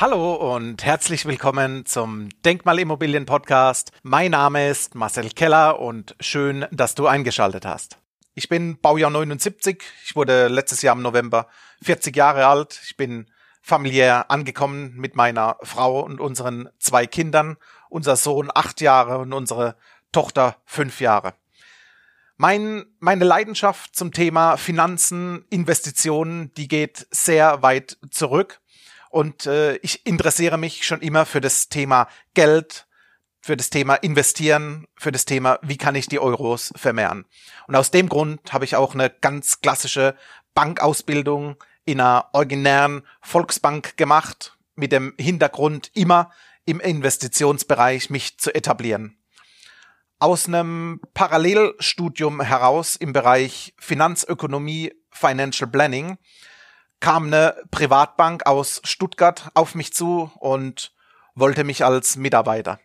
Hallo und herzlich willkommen zum Denkmalimmobilien Podcast. Mein Name ist Marcel Keller und schön, dass du eingeschaltet hast. Ich bin Baujahr 79. Ich wurde letztes Jahr im November 40 Jahre alt. Ich bin familiär angekommen mit meiner Frau und unseren zwei Kindern. Unser Sohn acht Jahre und unsere Tochter fünf Jahre. Mein, meine Leidenschaft zum Thema Finanzen, Investitionen, die geht sehr weit zurück. Und äh, ich interessiere mich schon immer für das Thema Geld, für das Thema Investieren, für das Thema, wie kann ich die Euros vermehren. Und aus dem Grund habe ich auch eine ganz klassische Bankausbildung in einer originären Volksbank gemacht, mit dem Hintergrund immer im Investitionsbereich mich zu etablieren. Aus einem Parallelstudium heraus im Bereich Finanzökonomie, Financial Planning kam eine Privatbank aus Stuttgart auf mich zu und wollte mich als Mitarbeiter.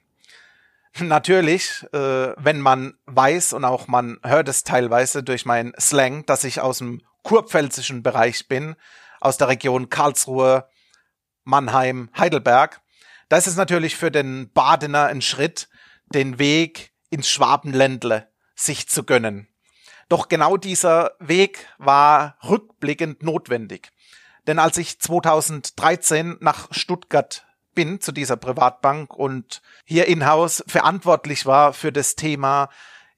Natürlich, äh, wenn man weiß und auch man hört es teilweise durch meinen Slang, dass ich aus dem kurpfälzischen Bereich bin, aus der Region Karlsruhe, Mannheim, Heidelberg, da ist es natürlich für den Badener ein Schritt, den Weg ins Schwabenländle sich zu gönnen. Doch genau dieser Weg war rückblickend notwendig. Denn als ich 2013 nach Stuttgart bin zu dieser Privatbank und hier in-house verantwortlich war für das Thema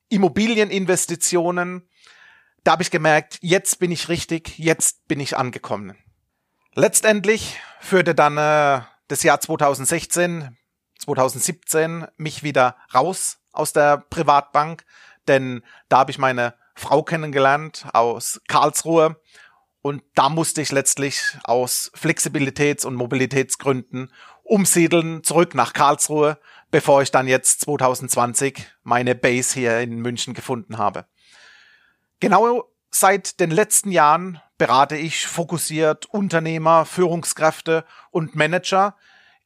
Immobilieninvestitionen, da habe ich gemerkt, jetzt bin ich richtig, jetzt bin ich angekommen. Letztendlich führte dann äh, das Jahr 2016, 2017 mich wieder raus aus der Privatbank, denn da habe ich meine Frau kennengelernt aus Karlsruhe und da musste ich letztlich aus Flexibilitäts- und Mobilitätsgründen umsiedeln zurück nach Karlsruhe, bevor ich dann jetzt 2020 meine Base hier in München gefunden habe. Genau seit den letzten Jahren berate ich fokussiert Unternehmer, Führungskräfte und Manager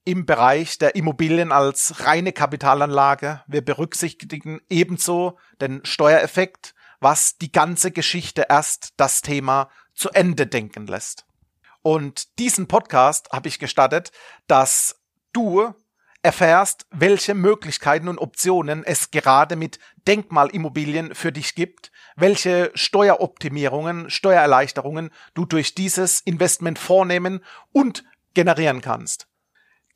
im Bereich der Immobilien als reine Kapitalanlage. Wir berücksichtigen ebenso den Steuereffekt, was die ganze Geschichte erst das Thema zu Ende denken lässt. Und diesen Podcast habe ich gestattet, dass du erfährst, welche Möglichkeiten und Optionen es gerade mit Denkmalimmobilien für dich gibt, welche Steueroptimierungen, Steuererleichterungen du durch dieses Investment vornehmen und generieren kannst.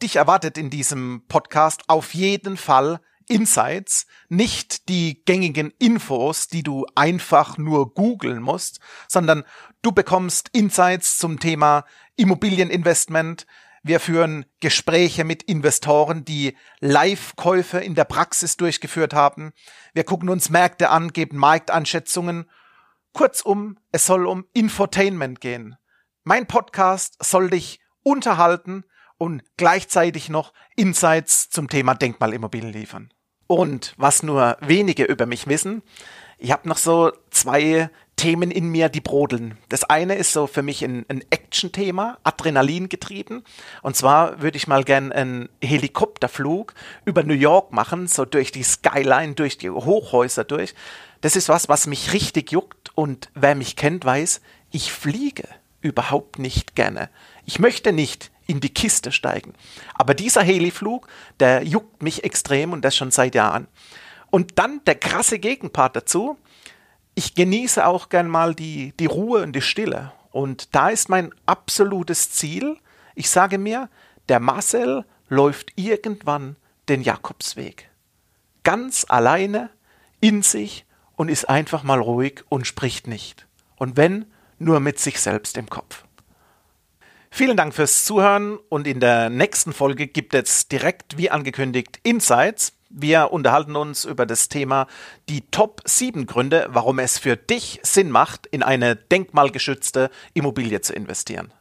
Dich erwartet in diesem Podcast auf jeden Fall Insights, nicht die gängigen Infos, die du einfach nur googeln musst, sondern du bekommst Insights zum Thema Immobilieninvestment. Wir führen Gespräche mit Investoren, die Live-Käufe in der Praxis durchgeführt haben. Wir gucken uns Märkte an, geben Markteinschätzungen. Kurzum, es soll um Infotainment gehen. Mein Podcast soll dich unterhalten und gleichzeitig noch Insights zum Thema Denkmalimmobilien liefern. Und was nur wenige über mich wissen, ich habe noch so zwei Themen in mir, die brodeln. Das eine ist so für mich ein, ein Action-Thema, Adrenalin getrieben. Und zwar würde ich mal gern einen Helikopterflug über New York machen, so durch die Skyline, durch die Hochhäuser durch. Das ist was, was mich richtig juckt. Und wer mich kennt, weiß, ich fliege überhaupt nicht gerne. Ich möchte nicht in die Kiste steigen. Aber dieser Heliflug, der juckt mich extrem und das schon seit Jahren. Und dann der krasse Gegenpart dazu. Ich genieße auch gern mal die, die Ruhe und die Stille. Und da ist mein absolutes Ziel. Ich sage mir, der Marcel läuft irgendwann den Jakobsweg. Ganz alleine, in sich und ist einfach mal ruhig und spricht nicht. Und wenn, nur mit sich selbst im Kopf. Vielen Dank fürs Zuhören und in der nächsten Folge gibt es direkt wie angekündigt Insights. Wir unterhalten uns über das Thema die Top 7 Gründe, warum es für dich Sinn macht, in eine denkmalgeschützte Immobilie zu investieren.